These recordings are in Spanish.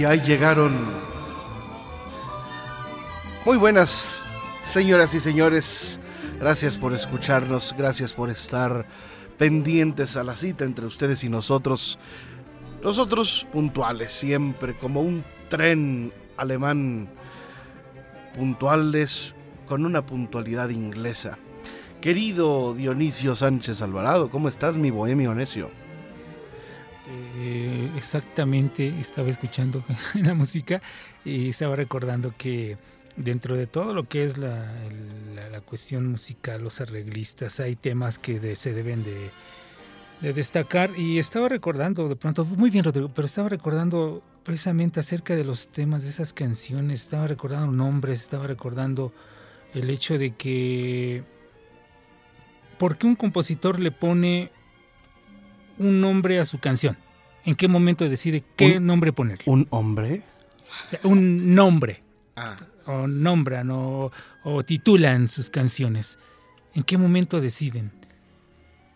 Ya llegaron. Muy buenas, señoras y señores. Gracias por escucharnos, gracias por estar pendientes a la cita entre ustedes y nosotros. Nosotros puntuales, siempre como un tren alemán, puntuales con una puntualidad inglesa. Querido Dionisio Sánchez Alvarado, ¿cómo estás, mi bohemio necio? Eh, exactamente, estaba escuchando la música y estaba recordando que dentro de todo lo que es la, la, cuestión musical, los arreglistas, hay temas que se deben de, de, destacar y estaba recordando de pronto, muy bien Rodrigo, pero estaba recordando precisamente acerca de los temas de esas canciones, estaba recordando nombres, estaba recordando el hecho de que, ¿por qué un compositor le pone un nombre a su canción? ¿En qué momento decide qué nombre ponerle? ¿Un hombre? un nombre. Ah. O nombran o, o titulan sus canciones. ¿En qué momento deciden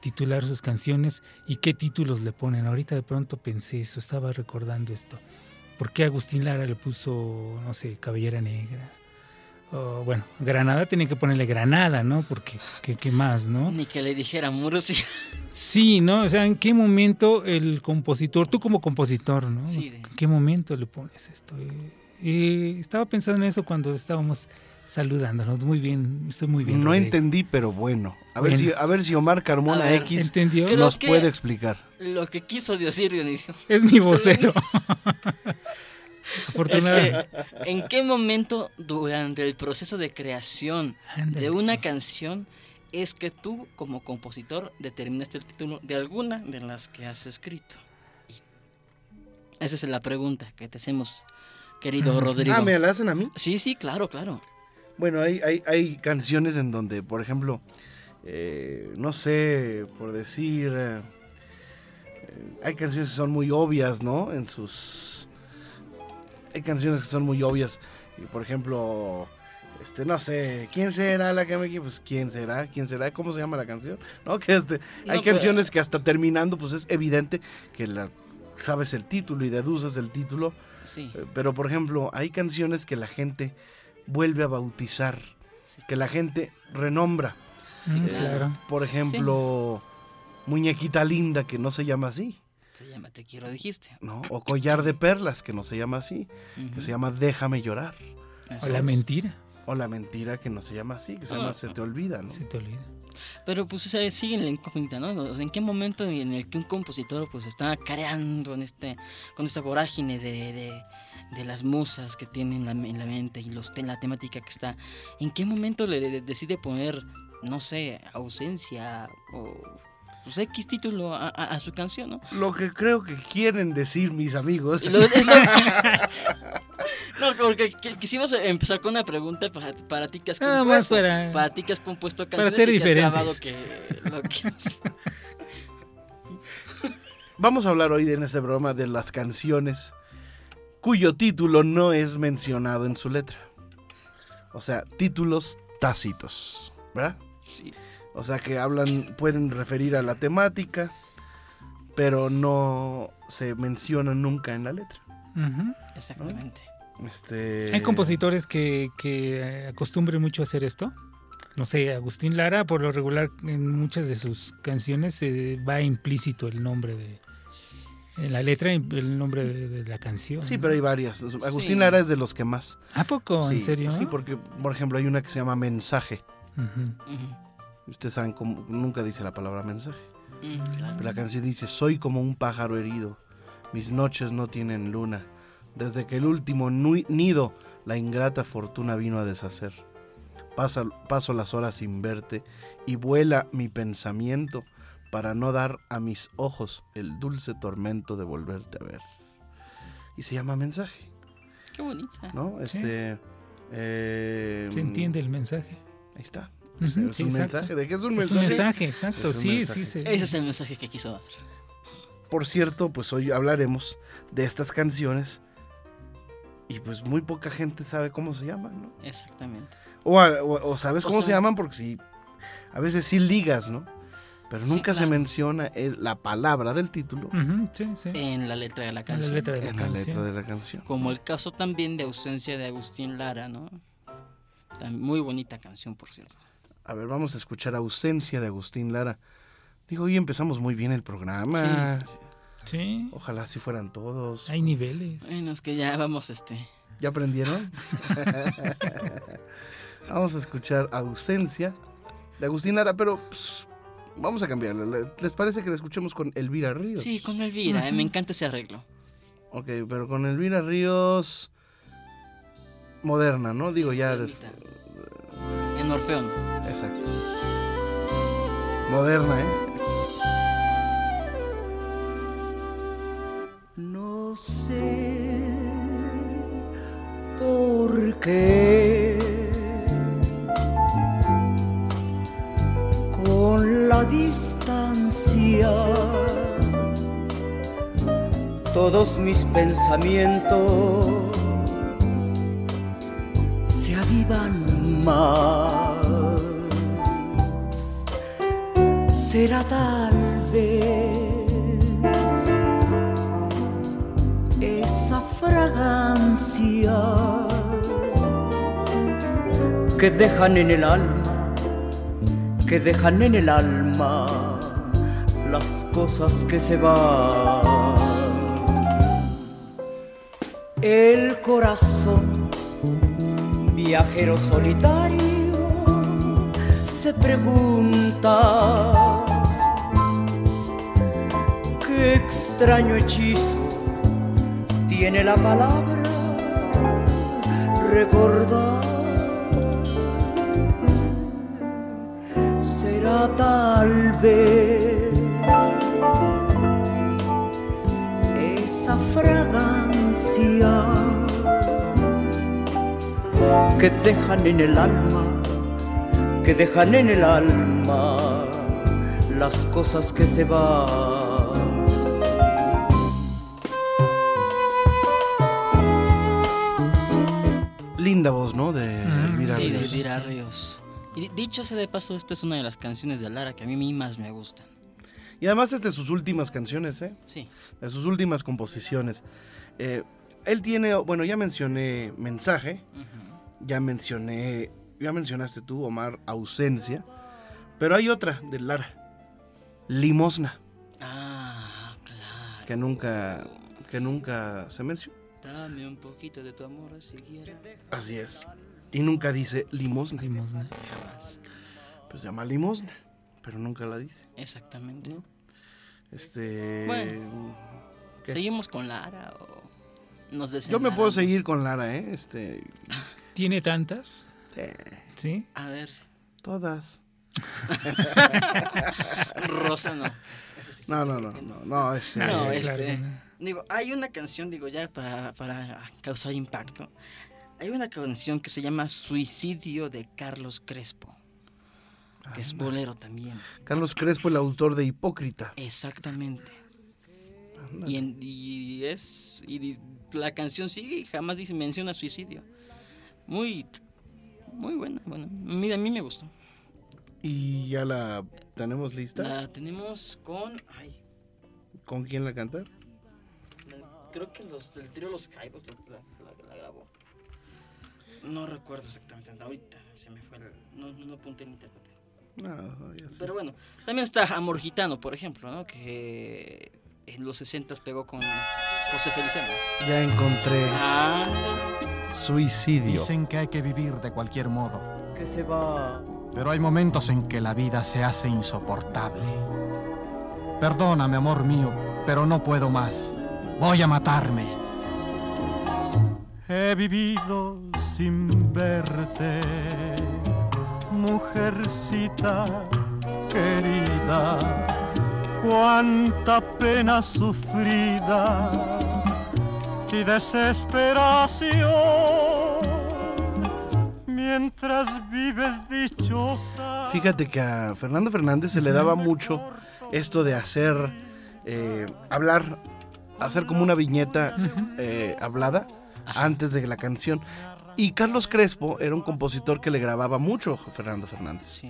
titular sus canciones y qué títulos le ponen? Ahorita de pronto pensé eso, estaba recordando esto. ¿Por qué Agustín Lara le puso, no sé, Cabellera Negra? Bueno, Granada tenía que ponerle Granada, ¿no? Porque, ¿qué, más, no? Ni que le dijera Murcia. Sí, ¿no? O sea, ¿en qué momento el compositor, tú como compositor, ¿no? ¿En qué momento le pones esto? Eh, estaba pensando en eso cuando estábamos saludándonos. Muy bien, estoy muy bien. No entendí, pero bueno. A, Ver, si, a ver si Omar Carmona X nos puede explicar. Lo que quiso decir Dionisio. Es mi vocero. ¿En qué momento durante el proceso de creación de una canción es que tú como compositor determinaste el título de alguna de las que has escrito? esa es la pregunta que te hacemos, querido Rodrigo. Ah, ¿me la hacen a mí? Sí, sí, claro, claro. Bueno, hay, hay, canciones en donde, por ejemplo, eh, no sé, por decir, eh, hay canciones que son muy obvias, ¿no? En sus hay canciones que son muy obvias. Y por ejemplo, este, no sé, ¿quién será la que me Pues, ¿quién será? ¿Quién será? ¿Cómo se llama la canción? No, que este, hay canciones que hasta terminando, pues es evidente que la, sabes el título y deduces el título. Sí. Eh, pero, por ejemplo, hay canciones que la gente vuelve a bautizar, que la gente renombra. Mm, claro. Por ejemplo, Muñequita Linda, que no se llama así. Se llama Te quiero, dijiste. No, o Collar de Perlas, que no se llama así, que se llama Déjame llorar. o La mentira. O La mentira, que no se llama así, que se llama Se te olvida, ¿no? Se te olvida. Pero pues sigue en la incógnita, ¿no? ¿En qué momento en el que un compositor pues está creando en este, con esta vorágine de, de, las musas que tiene en la, en la, mente y los, la temática que está, ¿en qué momento le decide poner, no sé, ausencia o pues X título a, su canción, ¿no? Lo que creo que quieren decir mis amigos. no, porque quisimos empezar con una pregunta para, para ti que has compuesto. para, ti que has compuesto canciones para ser diferentes. Vamos a hablar hoy en este programa de las canciones cuyo título no es mencionado en su letra. O sea, títulos tácitos, ¿verdad? O sea que hablan, pueden referir a la temática, pero no se mencionan nunca en la letra. Exactamente. Este... Hay compositores que, que acostumbren mucho a hacer esto. No sé, Agustín Lara, por lo regular, en muchas de sus canciones se va implícito el nombre de, en la letra el nombre de, la canción. Sí, pero hay varias. Agustín Lara es de los que más. ¿A poco? ¿En serio? Sí, porque, por ejemplo, hay una que se llama Mensaje. Ustedes saben cómo nunca dice la palabra mensaje. Mm, claro. Pero la canción dice, soy como un pájaro herido, mis noches no tienen luna, desde que el último nido la ingrata fortuna vino a deshacer. Paso las horas sin verte y vuela mi pensamiento para no dar a mis ojos el dulce tormento de volverte a ver. Y se llama mensaje, Qué bonita. ¿no? Este... eh, Se entiende el mensaje. Ahí está. Ujú, es sí, un exacto. mensaje. ¿De qué es un Es un mensaje? mensaje, exacto. Es un sí, mensaje. sí. se- Ese es el mensaje que quiso dar. Por cierto, pues hoy hablaremos de estas canciones y pues muy poca gente sabe cómo se llaman, ¿no? Exactamente. O, a- o- o sabes O cómo se llaman porque sí, a veces sí ligas, ¿no? Pero Sí, nunca se menciona el- la palabra del título Ujú, sí, sí. En la letra de la En la canción. letra de la en la letra de la canción. Como el caso también de ausencia de Agustín Lara, ¿no? Muy bonita canción, por cierto. A ver, vamos a escuchar Ausencia de Agustín Lara. Digo, hoy empezamos muy bien el programa. Sí, sí. Sí, Ojalá si fueran todos. hay niveles. Bueno, es que ya vamos, este. ¿Ya aprendieron? vamos a escuchar Ausencia de Agustín Lara, pero pues, vamos a cambiarla. ¿Le- ¿Les parece que la escuchemos con Elvira Ríos? Sí, con Elvira, me encanta ese arreglo. Ok, pero con Elvira Ríos moderna, ¿no? Digo ya... des- Orfeón. Exacto. Moderna, ¿eh? No sé por qué con la distancia todos mis pensamientos se avivan más. Será tal vez esa fragancia que dejan en el alma, que dejan en el alma las cosas que se van. El corazón, viajero solitario, se pregunta extraño hechizo tiene la palabra recordar. Será tal vez esa fragancia que dejan en el alma, que dejan en el alma las cosas que se van. Linda voz, ¿no? De Elvira Sí, de Ríos. Elvira Ríos. Y di- dicho sea de paso, esta es una de las canciones de Lara que a mí más me gustan. Y además es de sus últimas canciones, ¿eh? Sí. De sus últimas composiciones. Eh, él tiene, bueno, ya mencioné Mensaje, ya mencioné, ya mencionaste tú, Omar, Ausencia, pero hay otra de Lara, Limosna, Ah, claro. que nunca, que nunca se menciona. Dame un poquito de tu amor si quieres. Así es. Y nunca dice limosna. Limosna. Jamás. Pues se llama limosna, pero nunca la dice. Exactamente. ¿no? Este. Bueno. ¿Qué? ¿Seguimos con Lara o nos Yo me puedo seguir con Lara, ¿eh? Este. ¿Tiene tantas? eh, Sí. A ver, todas. Rosa no. No, no, no, no, no, este. No, Claro, este. Digo, hay una canción, digo, ya para, para causar impacto. Hay una canción que se llama Suicidio de Carlos Crespo. Que es bolero también. Carlos Crespo, el autor de Hipócrita. Exactamente. Y, en- y es. Y la canción sigue y jamás dice, menciona suicidio. Muy. Muy buena. Bueno, a mí, a mí me gustó. Y ya la tenemos lista. La tenemos con. Ay, ¿Con quién la canta? Creo que los del trío Los Caibos la, la- la grabó. No recuerdo exactamente. Ahorita se me fue. el- no, no apunté el intérprete. No, ya sé. Pero bueno, también está Amor Gitano, por ejemplo, ¿no? Que en los 60 pegó con José Feliciano. Ya encontré Ah, Suicidio. Dicen que hay que vivir de cualquier modo. que se va. pero hay momentos en que la vida se hace insoportable. Perdóname, amor mío, pero no puedo más. Voy a matarme. He vivido sin verte, mujercita querida, cuánta pena sufrida y desesperación mientras vives dichosa. Fíjate que a Fernando Fernández se le daba mucho esto de hacer, eh, hablar, hacer como una viñeta eh, hablada antes de la canción. Y Carlos Crespo era un compositor que le grababa mucho a Fernando Fernández.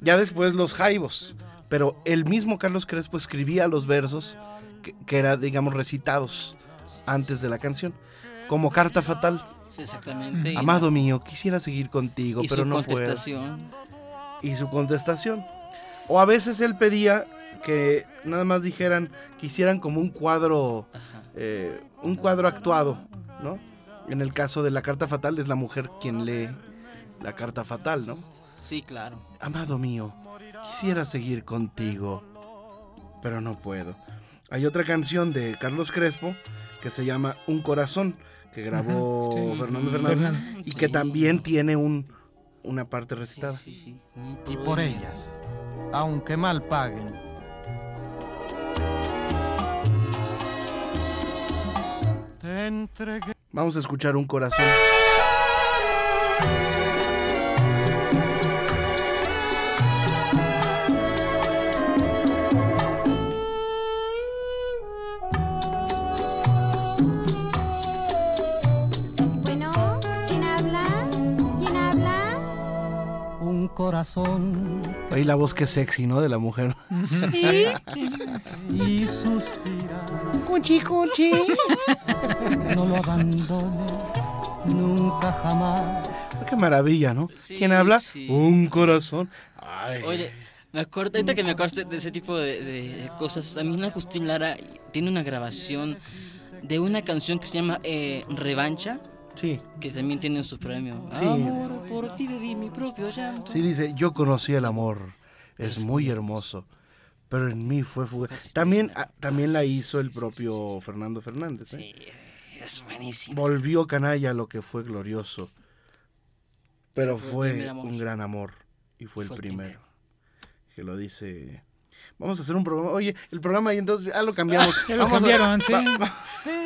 Ya después los Jaivos, pero el mismo Carlos Crespo escribía los versos que, que eran, digamos, recitados antes de la canción, como Carta Fatal. Sí, exactamente. Amado mío, quisiera seguir contigo, y pero su no contestación. puedo. Y su contestación. O a veces él pedía que nada más dijeran, que hicieran como un cuadro, eh, un cuadro actuado, ¿no? En el caso de la carta fatal es la mujer quien lee la carta fatal, ¿no? Sí, claro. Amado mío, quisiera seguir contigo, pero no puedo. Hay otra canción de Carlos Crespo que se llama Un corazón, que grabó sí. Fernando Fernández y que también tiene un, una parte recitada. sí, Y por ellas, aunque mal paguen, Vamos a escuchar Un corazón. Corazón Ahí la voz que sexy, ¿no? De la mujer. y suspira, Conchi, conchi. no lo abandone nunca jamás. Qué maravilla, ¿no? Sí, ¿Quién habla? sí. Un corazón. Ay. Oye, me acuerdo, ahorita que me acuerdo de ese tipo de, de- de cosas, también Agustín Lara tiene una grabación de una canción que se llama eh, Revancha, Sí, que también tiene su premio. Sí. Amor, por ti bebí mi propio llanto. sí dice, yo conocí el amor. Es muy hermoso. Pero en mí fue fugaz. También, ah, también la hizo el propio Fernando Fernández. ¿eh? Sí, es buenísimo. Volvió canalla lo que fue glorioso. Pero Fue un gran amor. Y fue el primero. Que lo dice. Vamos a hacer un programa. Oye, el programa ahí entonces. Ah, lo cambiamos. Ya lo Vamos a- cambiaron, sí. va- va-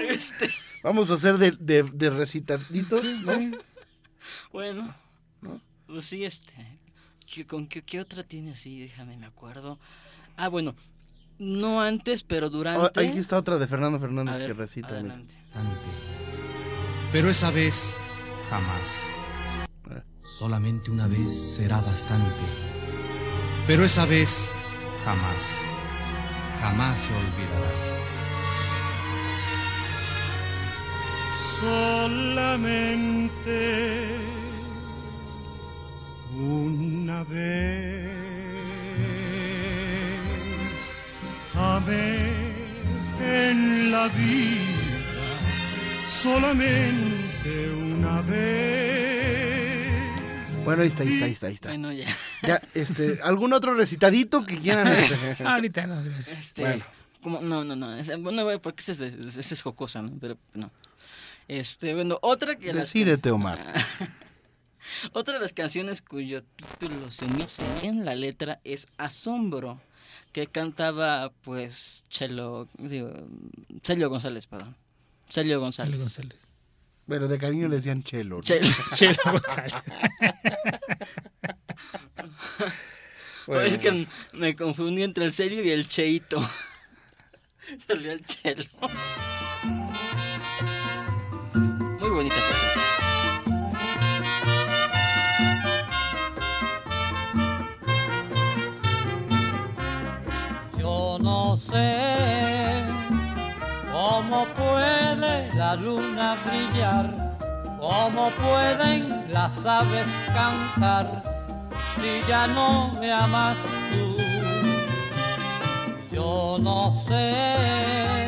Este, vamos a hacer de, de, de recitaditos. Sí, ¿no? sí. bueno, ¿No? pues sí, este. ¿qué- ¿Con qué, qué otra tiene así? Déjame, me acuerdo. Ah, bueno, no antes, pero Oh, durante. Aquí está otra de Fernando Fernández ver, que recita. adelante. Pero esa vez, jamás. Eh. Solamente una vez será bastante. Pero esa vez, jamás. Jamás se olvidará. Solamente una vez amé en la vida solamente una vez Bueno, ahí está, ahí está, ahí está. Ahí está. Bueno, ya. Ya, este, ¿Algún otro recitadito que quieran? este? Ahorita no, gracias. Este, Bueno. como- no, no, no. güey, porque esa es, esa es jocosa, ¿no? Pero no. Este, bueno, otra que las- Decídete, Omar. Otra de las canciones cuyo título se me en la letra es Asombro, que cantaba pues Chelo, digo, Celio González, perdón. Celio González. Chelo González. Pero de cariño le decían chelo. ¿no? Chelo. Chelo González. Bueno. Es que me confundí entre el Celio y el Cheito. Salió el Chelo. Bonita cosa. Yo no sé cómo puede la luna brillar, cómo pueden las aves cantar, si ya no me amas tú. Yo no sé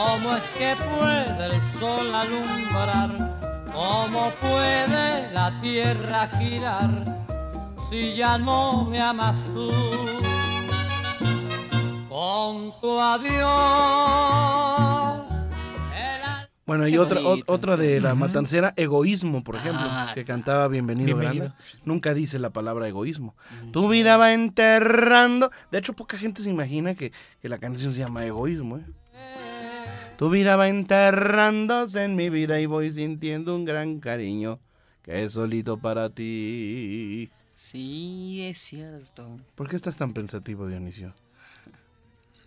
cómo es que puede el sol alumbrar, cómo puede la tierra girar, si ya no me amas tú. Con tu adiós. Bueno, y Qué otra, o- otra de la matancera, Egoísmo, por ejemplo, Ah, que cantaba Bienvenido, Bienvenido. Nunca dice la palabra egoísmo. Tu vida va enterrando. De hecho, poca gente se imagina que, que la canción se llama Egoísmo. ¿eh? Tu vida va enterrándose en mi vida y voy sintiendo un gran cariño que es solito para ti. Sí, es cierto. ¿Por qué estás tan pensativo, Dionisio?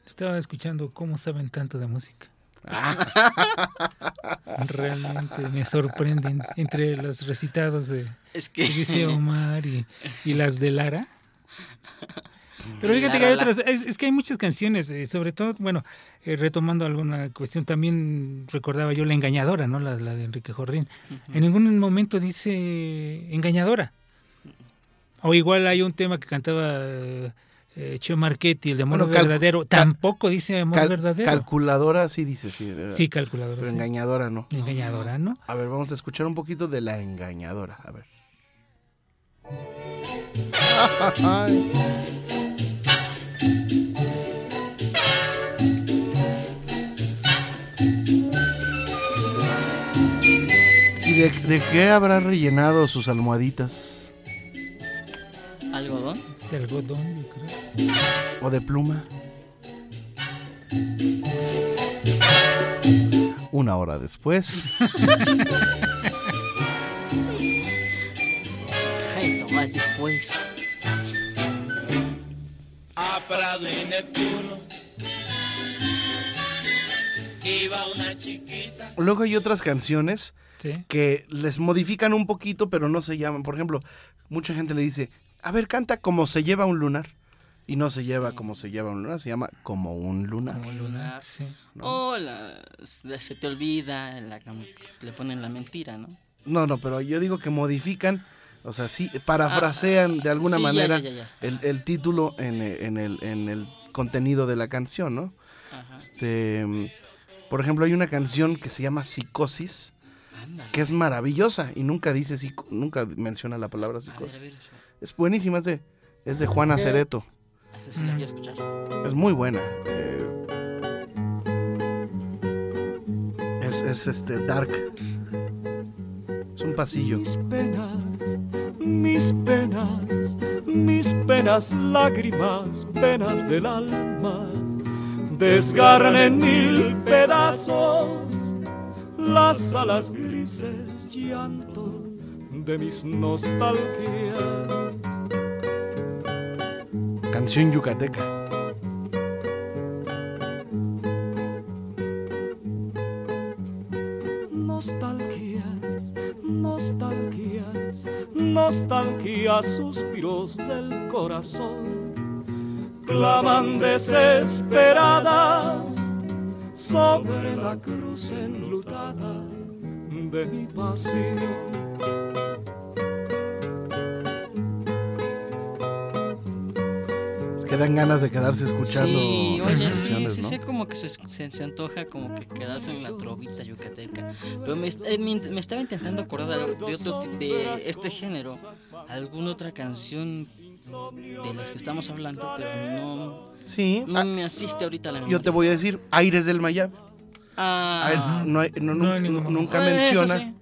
Estaba escuchando cómo saben tanto de música. Realmente me sorprenden entre los recitados de Es que dice Omar y, y las de Lara. Pero fíjate que hay otras, es, es que hay muchas canciones, eh, sobre todo, bueno, eh, retomando alguna cuestión, también recordaba yo la engañadora, ¿no? La, la de Enrique Jorrín. En ningún momento dice engañadora. O igual hay un tema que cantaba eh, Cheo Marchetti, el de amor Bueno, verdadero. Tampoco dice amor Cal- verdadero. calculadora sí dice, sí. sí, calculadora. Pero sí. engañadora no. Engañadora, ¿no? A ver, vamos a escuchar un poquito de la engañadora. A ver. Ay. De, de qué habrá rellenado sus almohaditas? algodón. De algodón, yo creo. ¿O de pluma? Una hora después. Eso más después. a Prado y Neptuno. Iba una chiquita. Luego hay otras canciones Sí. que les modifican un poquito, pero no se llaman. Por ejemplo, mucha gente le dice, a ver, canta como se lleva un lunar. Y no se lleva como se lleva un lunar, se llama como un lunar. Como lunar, sí. O la- se te olvida, la le ponen la mentira, ¿no? No, no, pero yo digo que modifican, o sea, sí, parafrasean de alguna sí, manera ya, ya, ya. El, el título en, en el, en el contenido de la canción, ¿no? Ajá. Este, por ejemplo, hay una canción que se llama Psicosis, Ándale. que es maravillosa y nunca dice psico- nunca menciona la palabra A ver, a psicosis. ver, eso. Es buenísima, es de, es de Juana Cereto. Esa sí la quiero escuchar. Es muy buena. eh, es, es este dark. Es un pasillo. Mis penas, mis penas, mis penas, lágrimas, penas del alma, desgarran en mil pedazos las alas grises, llanto de mis nostalgias. Canción yucateca. Nostalgias, nostalgias, nostalgias, suspiros del corazón, claman desesperadas sobre la cruz enlutada de mi pasión. Es que dan ganas de quedarse escuchando Sí, oye, sí, sí, ¿no? sí, como que se, se, se antoja como que quedarse en la trovita yucateca. Pero me, eh, me, me estaba intentando acordar de, de otro de este género, alguna otra canción de las que estamos hablando, pero no, Sí, no ah, me asiste ahorita la yo memoria. te voy a decir, Aires del Mayab. Ah, Ay, no hay- no- No nunca Eso menciona, sí.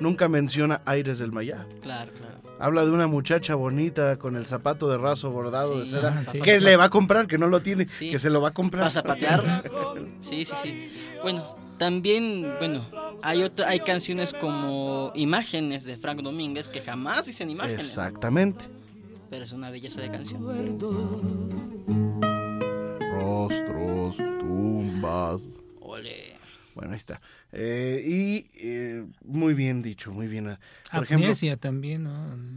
nunca menciona Aires del Mayab. claro, claro. Habla de una muchacha bonita con el zapato de raso bordado de Sí. seda Ah, sí. que le va a comprar, que no lo tiene, Sí. que se lo va a comprar. ¿Para zapatear? Sí, sí, sí. Bueno, también, bueno, hay otra, hay canciones como Imágenes de Frank Domínguez que jamás dicen imágenes. Exactamente. Pero es una belleza de canción. Rostros, tumbas. Ole. Bueno, ahí está. Eh, y eh, muy bien dicho, muy bien. Por ejemplo, Amnesia también, ¿no?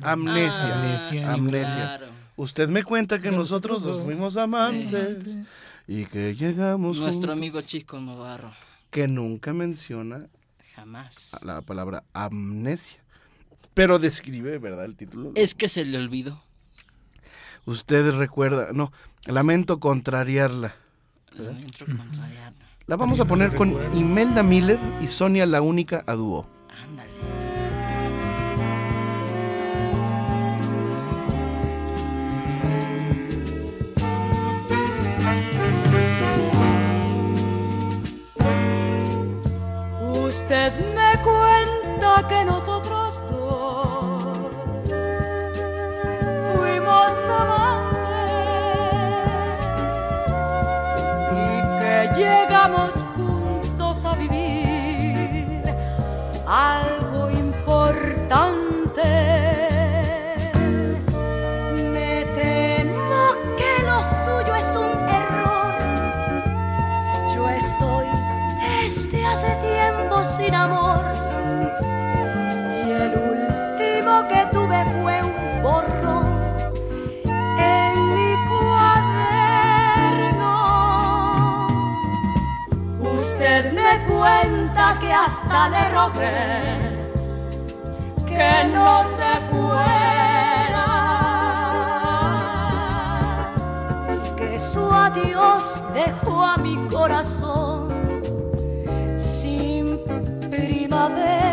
Amnesia. Amnesia. Amnesia. Claro. usted me cuenta que nosotros nos fuimos amantes y que llegamos Nuestro juntos, amigo Chico Novarro. que nunca menciona Jamás. la palabra amnesia. Pero describe, ¿verdad? El título. Es que se le olvidó. Usted recuerda, no, lamento contrariarla. La vamos a poner con Imelda Miller y Sonia La Única a dúo. Ándale. Usted me cuenta que nosotros que que no se fuera. que su adiós dejó a mi corazón sin primavera.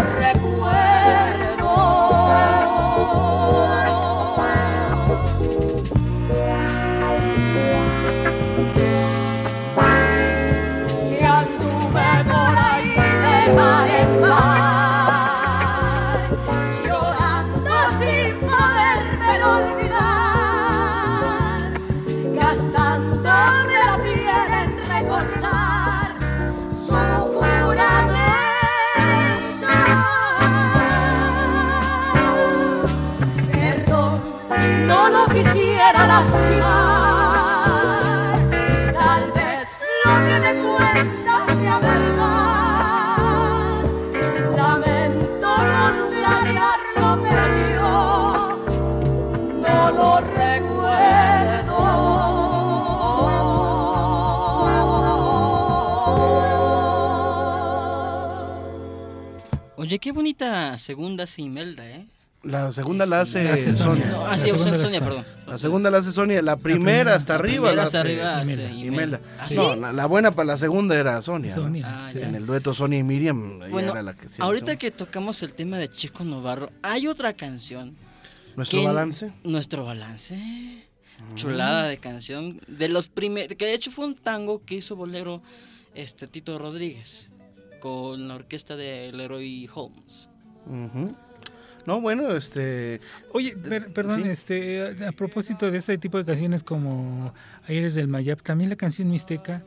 No qué bonita segunda hace Imelda, ¿eh? La segunda la hace, La hace Sonia. Sonia. Ah, La sí, segunda Sonia, la- perdón. La segunda la hace Sonia, la primera primera- hasta la arriba primera la hasta hace arriba hace Imelda. Imelda. ¿Ah, No, la, la buena para la segunda era Sonia. ¿no? Sonia, Ah, sí. En el dueto Sonia y Miriam, Bueno, era la que sí, ahorita que tocamos el tema de Chico Novarro, hay otra canción. ¿Nuestro balance? Nuestro balance. Chulada de canción. De los primeros. Que de hecho fue un tango que hizo bolero este Tito Rodríguez. Con la orquesta de Leroy Holmes. Ujú. No, bueno, este... Oye, per- perdón, Sí. este, a, a propósito de este tipo de canciones como Aires del Mayap, también la canción Mixteca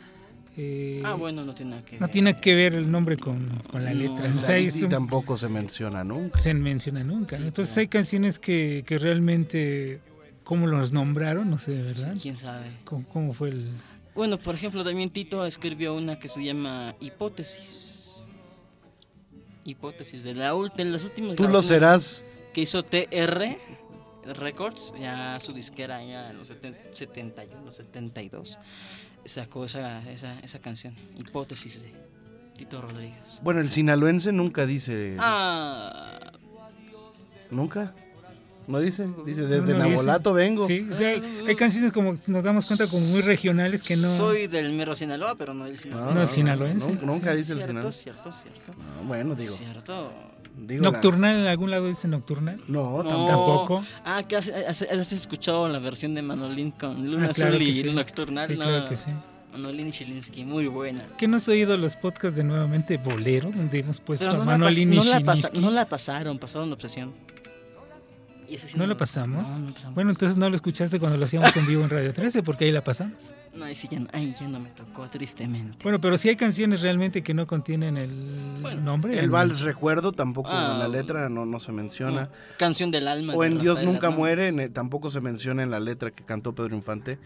eh, Ah, bueno, no tiene nada que no ver. tiene que ver el nombre con, con la No, letra. o sea, y es un- tampoco se menciona nunca. se menciona nunca. Sí, Entonces claro. hay canciones que, que realmente, ¿cómo los nombraron? No sé, ¿verdad? ¿Quién sabe? ¿Cómo, cómo fue el...? Bueno, por ejemplo, también Tito escribió una que se llama Hipótesis. Hipótesis, de, la, de las últimas Tú lo serás. Que hizo TR Records, ya su disquera ya en los 70 71, 72, sacó esa, esa, esa canción, Hipótesis de Tito Rodríguez. Bueno, el sinaloense nunca dice... Ah, ¿Nunca? ¿No dice? Dice, desde no dice. Nabolato vengo. Sí, o sea, hay canciones como nos damos cuenta como muy regionales que no... soy del mero Sinaloa, pero no del Sinaloa. No, el sinaloense. nu- Nunca dice el cierto, Sinaloa. cierto, cierto. No, bueno, digo. Cierto. digo la- Nocturnal, en algún lado dice nocturnal. No, No. tampoco. Ah, que has, has- has escuchado la versión de Manolín con Luna Ah, claro Azul y sí. Nocturnal. Sí, no. claro que sí. Manolín y Chilinsky, muy buena. ¿Qué no has oído los podcasts de nuevamente Bolero, donde hemos puesto a no, la, Manolín y no, la pasa- no la pasaron, pasaron Obsesión. Y ese sí ¿No la pasamos? No, no la pasamos. Bueno, entonces no lo escuchaste cuando lo hacíamos en vivo en Radio 13, porque ahí la pasamos. No, ahí sí ya, no- ahí ya no me tocó, tristemente. Bueno, pero sí hay canciones realmente que no contienen el nombre. El vals recuerdo tampoco Ah, en la letra no, no se menciona. Canción del alma. O de en Dios Rafael nunca Hernández. muere, en el- tampoco se menciona en la letra que cantó Pedro Infante.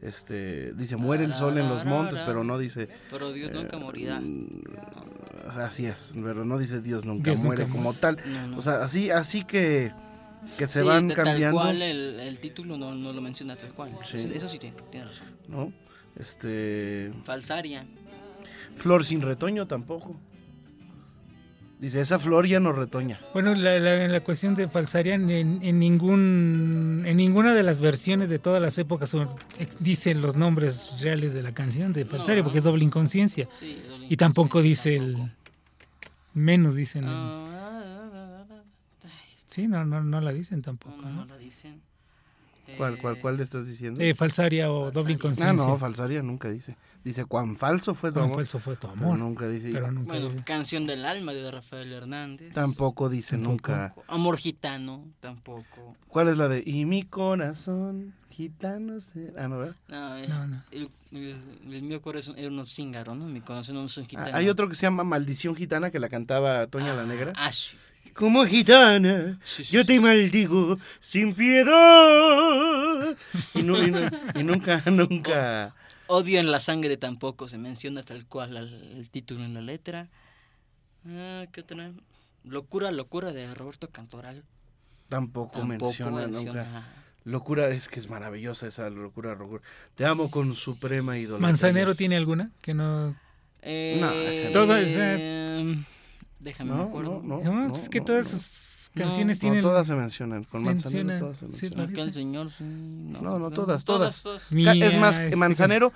Este dice muere el sol en los montes, pero no dice Pero Dios nunca morirá. así es, pero no dice Dios nunca Dios nunca muere como tal. No, no. O sea, así así que que se Sí, van cambiando. Tal cual el, el título no, no lo menciona tal cual. Sí. Eso, sí tiene, tiene razón. ¿no? Este. Falsaria. Flor sin retoño tampoco. Dice, esa flor ya no retoña. Bueno, la, la- la cuestión de Falsarian en, en ningún en ninguna de las versiones de todas las épocas son- dicen los nombres reales de la canción de Falsaria porque es doble inconsciencia. Sí, doble y tampoco dice el menos dicen. el- Ah, sí, no, no, no la dicen tampoco. no, ¿no? no la dicen. ¿Cuál, cuál, cuál le estás diciendo? Eh, falsaria o doble Ah, inconsciencia. no, falsaria nunca dice. Dice, cuán falso fue tu Cuán amor. falso fue tu Pero amor. nunca dice. Pero nunca Bueno, dice. Canción del alma de Rafael Hernández. Tampoco dice nunca. Amor gitano, tampoco. ¿Cuál es la de Y mi corazón gitano se... Ah, no, ¿verdad? No, eh, No, no. El, el- el mío corazón era un cíngaro, ¿no? Mi corazón no es un Ah, gitano. hay otro que se llama Maldición Gitana que la cantaba Toña la Negra. Ah, sí. Como gitana, Sí, sí, yo te maldigo sin piedad. Y, nu- y nu- y nunca, nunca. Odio en la sangre tampoco se menciona tal cual el, el título en la letra. Ah, ¿Qué otra? Locura, locura de Roberto Cantoral. Tampoco, Tampoco menciona, menciona. nunca. Locura es que es maravillosa esa locura, locura. Te amo con suprema idolatría. ¿Manzanero tiene alguna? Que no. Eh, No, ese no. Todo es, Déjame No, me acuerdo. no, No, no, es que no, todas sus No, canciones No, tienen. todas se mencionan. Con Manzanero menciona- todas se mencionan. parece. Aquel señor, sí, no, No, todas, todas. todas. Ca- Mía, es más, este, Manzanero,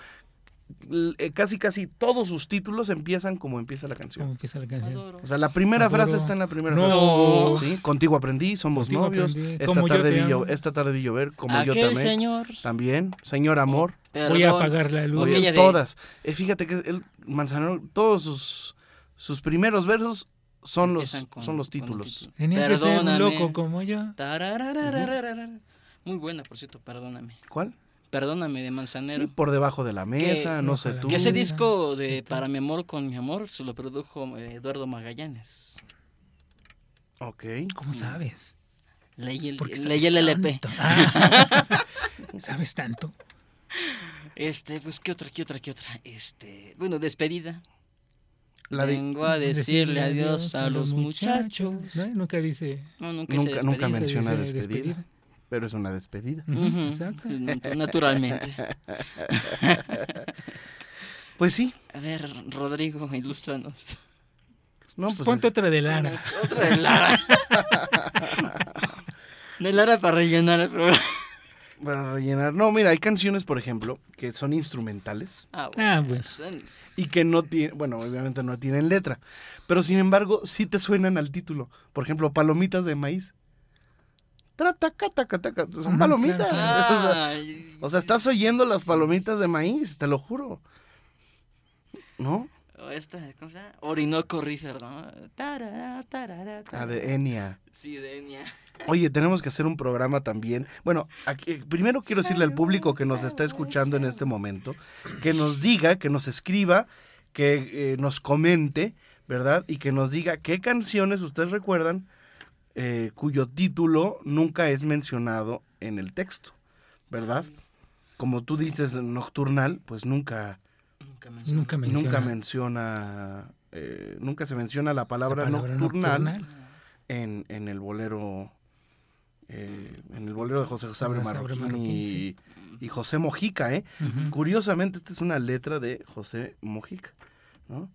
eh, casi casi todos sus títulos empiezan como empieza la canción. ¿Cómo empieza la canción? Adoro. O sea, la primera Adoro. frase está en la primera No. frase. Sí, contigo aprendí, somos Contigo novios. aprendí, Esta como tarde, vi esta tarde vi llover, como yo también. señor. También, señor amor. Voy a apagar la luz. Oye, todas. Eh, fíjate que el Manzanero, todos sus, sus primeros versos son los, con- son los títulos. título. Tenía que ser un Perdóname. loco como yo. Muy buena, por cierto, perdóname. ¿Cuál? Perdóname de Sí, Manzanero. por debajo de la mesa, no sé tú. que ese disco de. Para mi amor con mi amor se lo produjo Eduardo Magallanes. Ok. ¿Cómo sabes? Leí el, leí el LP. tanto. Ah. ¿Sabes tanto? Este, pues, ¿qué otra, qué otra, qué otra? Este, bueno, despedida. La de- Vengo a decirle adiós a los muchachos. ¿no? Nunca dice. No, nunca, Nunca, nunca despedida. menciona dice despedida, despedida. pero es una despedida. Ujú, Ujú, Exacto. Naturalmente. Pues sí. A ver, Rodrigo, ilústranos. No, Pues pues ponte es- otra de Lara. Otra de Lara. De Lara para rellenar el programa. Para rellenar. No, mira, hay canciones, por ejemplo, que son instrumentales Ah, Ah, bueno. son- y que no tienen, bueno, obviamente no tienen letra, pero sin embargo sí te suenan al título. Por ejemplo, palomitas de maíz. Tra, taca, taca, Son palomitas. sea, O sea, estás oyendo las palomitas de maíz, te lo juro. ¿No? O esta, ¿cómo se llama? Orinoco River, ¿no? Tarara, tarara, Ah, tarara. de Enya. Sí, de Enya. Oye, tenemos que hacer un programa también. Bueno, aquí- primero quiero decirle al público que nos está escuchando en este momento, que nos diga, que nos escriba, que eh, nos comente, ¿verdad? Y que nos diga qué canciones ustedes recuerdan eh, cuyo título nunca es mencionado en el texto, ¿verdad? Como tú dices, nocturnal, pues nunca, Nunca menciona. nunca menciona, eh, nunca se menciona la palabra, la palabra nocturnal, nocturnal. En, en el bolero eh, en el bolero de José José Abre Marroquín Marroquín, y, sí. y José Mojica, ¿eh? Curiosamente, esta es una letra de José Mojica, ¿no?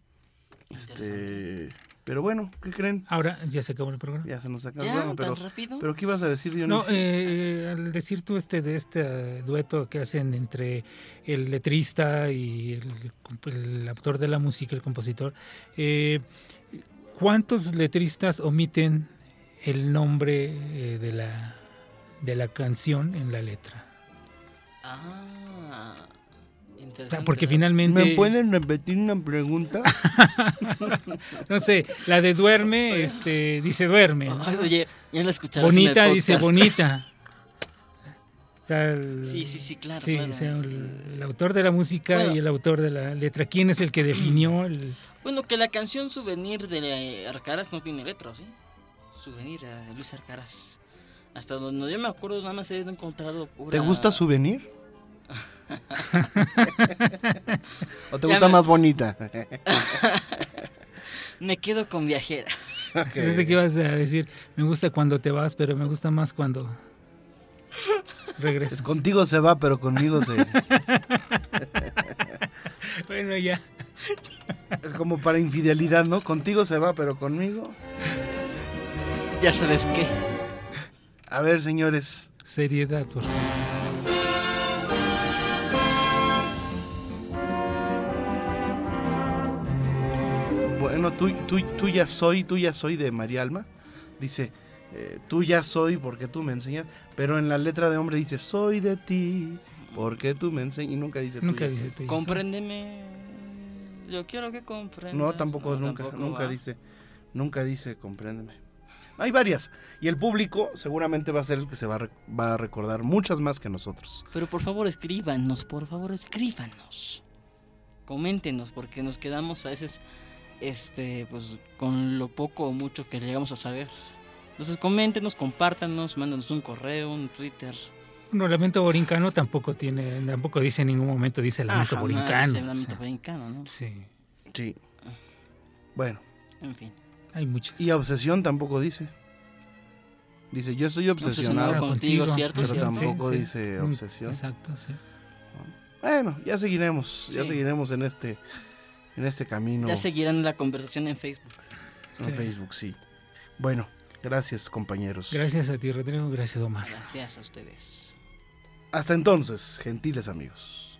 Este, pero bueno, ¿qué creen? Ahora ya se acabó el programa. Ya se nos acabó el ¿Ya? programa, ¿Tan pero, rápido? pero ¿qué ibas a decir, Dionisio? No, eh, al decir tú este de este dueto que hacen entre el letrista y el, el autor de la música, el compositor, eh, ¿cuántos letristas omiten el nombre eh, de la de la canción en la letra? Ah, interesante. porque finalmente, ¿Me pueden repetir una pregunta? no sé, la de duerme, este, dice duerme, ¿no? Ay, Oye, ya la en el bonita dice bonita. O sea, el- Sí, sí, sí, claro. Sí, claro. o sea, el, el autor de la música Bueno. y el autor de la letra. ¿Quién es el que definió el...? Bueno, que la canción Souvenir de Arcaraz no tiene letra, ¿sí? Souvenir de Luis Arcaraz. Hasta donde yo me acuerdo, nada más he encontrado pura... ¿Te gusta Souvenir? ¿O te Ya gusta me- más bonita? Me quedo con Viajera. Pensé que ibas a decir, me gusta cuando te vas, pero me gusta más cuando regresas. contigo se va, pero conmigo se... bueno, ya. Es como para infidelidad, ¿no? Contigo se va, pero conmigo... Ya sabes qué. A ver, señores. Seriedad, por favor. Tú, tú, tú ya soy, tú ya soy de María Alma. Dice, eh, tú ya soy porque tú me enseñas. Pero en la letra de hombre dice, soy de ti porque tú me enseñas. Y nunca dice tú Nunca ya dice tú Compréndeme. Yo quiero que comprendas. No, tampoco, nunca, tampoco nunca va. dice, nunca dice, compréndeme. Hay varias. Y el público seguramente va a ser el que se va a, va a recordar muchas más que nosotros. Pero por favor escríbanos, por favor escríbanos. Coméntenos, porque nos quedamos a veces este, pues, con lo poco o mucho que llegamos a saber. Entonces coméntenos, compártanos, mándanos un correo, un Twitter. Bueno, lamento borincano tampoco tiene, tampoco dice en ningún momento dice lamento Ah, jamás borincano. dice lamento o sea, borincano, ¿no? Sí, Sí. Bueno. En fin. hay muchas. Y obsesión tampoco dice. Dice, yo estoy obsesionado Obsesionado contigo, ¿cierto? Pero ¿Cierto? tampoco Sí, dice Mm, obsesión. Exacto, sí. Bueno, ya seguiremos, ya Sí. seguiremos en este, en este camino. Ya seguirán la conversación en Facebook. En Sí. Facebook, sí. Bueno, gracias compañeros. Gracias a ti, Rodrigo. Gracias, Omar. Gracias a ustedes. Hasta entonces, gentiles amigos.